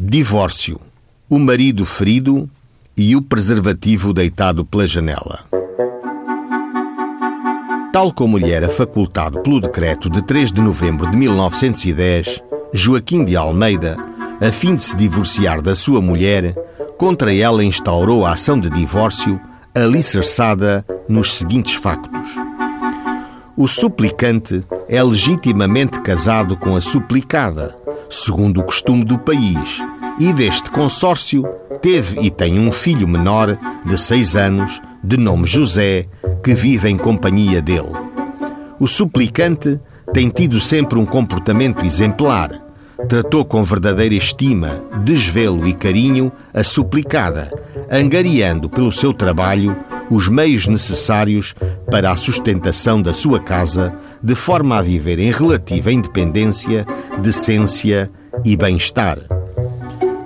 Divórcio. O marido ferido e o preservativo deitado pela janela. Tal como lhe era facultado pelo decreto de 3 de novembro de 1910, Joaquim de Almeida, a fim de se divorciar da sua mulher, contra ela instaurou a ação de divórcio alicerçada nos seguintes factos. O suplicante é legitimamente casado com a suplicada, segundo o costume do país, e deste consórcio teve e tem um filho menor de seis anos, de nome José, que vive em companhia dele. O suplicante tem tido sempre um comportamento exemplar. Tratou com verdadeira estima, desvelo e carinho a suplicada, angariando pelo seu trabalho os meios necessários para a sustentação da sua casa, de forma a viver em relativa independência, decência e bem-estar.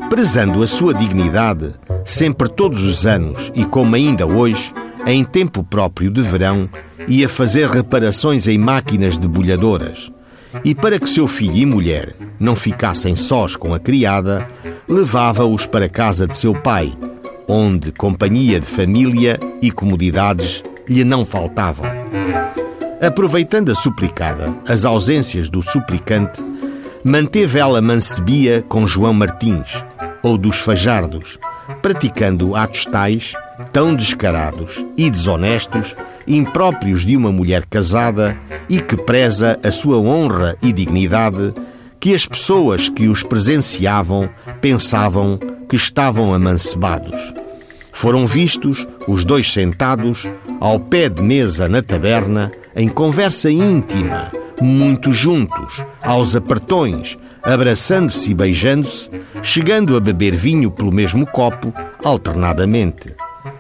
Prezando a sua dignidade, sempre todos os anos e como ainda hoje, em tempo próprio de verão, ia fazer reparações em máquinas debulhadoras. E para que seu filho e mulher não ficassem sós com a criada, levava-os para casa de seu pai, onde companhia de família e comodidades lhe não faltavam. Aproveitando a suplicada as ausências do suplicante, manteve ela mancebia com João Martins, ou dos Fajardos, praticando atos tais, tão descarados e desonestos, impróprios de uma mulher casada e que preza a sua honra e dignidade, que as pessoas que os presenciavam pensavam que estavam amancebados. Foram vistos os dois sentados ao pé de mesa na taberna, em conversa íntima, muito juntos, aos apertões, abraçando-se e beijando-se, chegando a beber vinho pelo mesmo copo, alternadamente.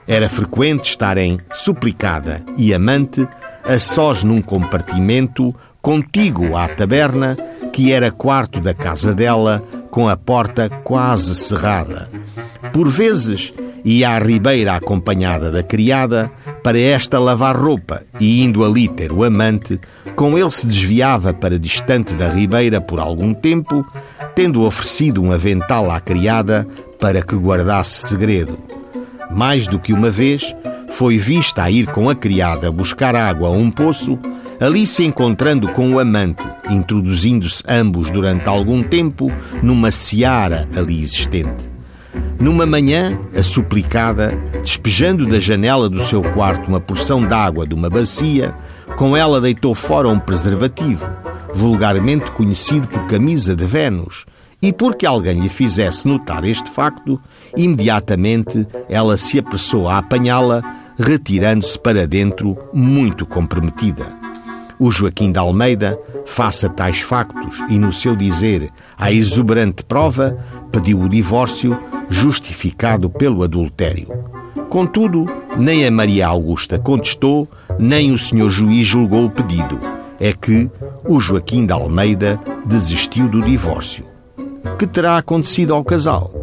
Era frequente estarem suplicada e amante a sós num compartimento contíguo à taberna, que era quarto da casa dela, com a porta quase cerrada. Por vezes ia à ribeira acompanhada da criada para esta lavar roupa e, indo ali ter o amante, com ele se desviava para distante da ribeira por algum tempo, tendo oferecido um avental à criada para que guardasse segredo. Mais do que uma vez, foi vista a ir com a criada buscar água a um poço, ali se encontrando com o amante, introduzindo-se ambos durante algum tempo numa seara ali existente. Numa manhã, a suplicada, despejando da janela do seu quarto uma porção d'água de uma bacia, com ela deitou fora um preservativo, vulgarmente conhecido por camisa de Vênus, e porque alguém lhe fizesse notar este facto, imediatamente ela se apressou a apanhá-la, retirando-se para dentro, muito comprometida. O Joaquim de Almeida, face a tais factos e no seu dizer a exuberante prova, pediu o divórcio, justificado pelo adultério. Contudo, nem a Maria Augusta contestou, nem o senhor juiz julgou o pedido. É que o Joaquim de Almeida desistiu do divórcio. Que terá acontecido ao casal?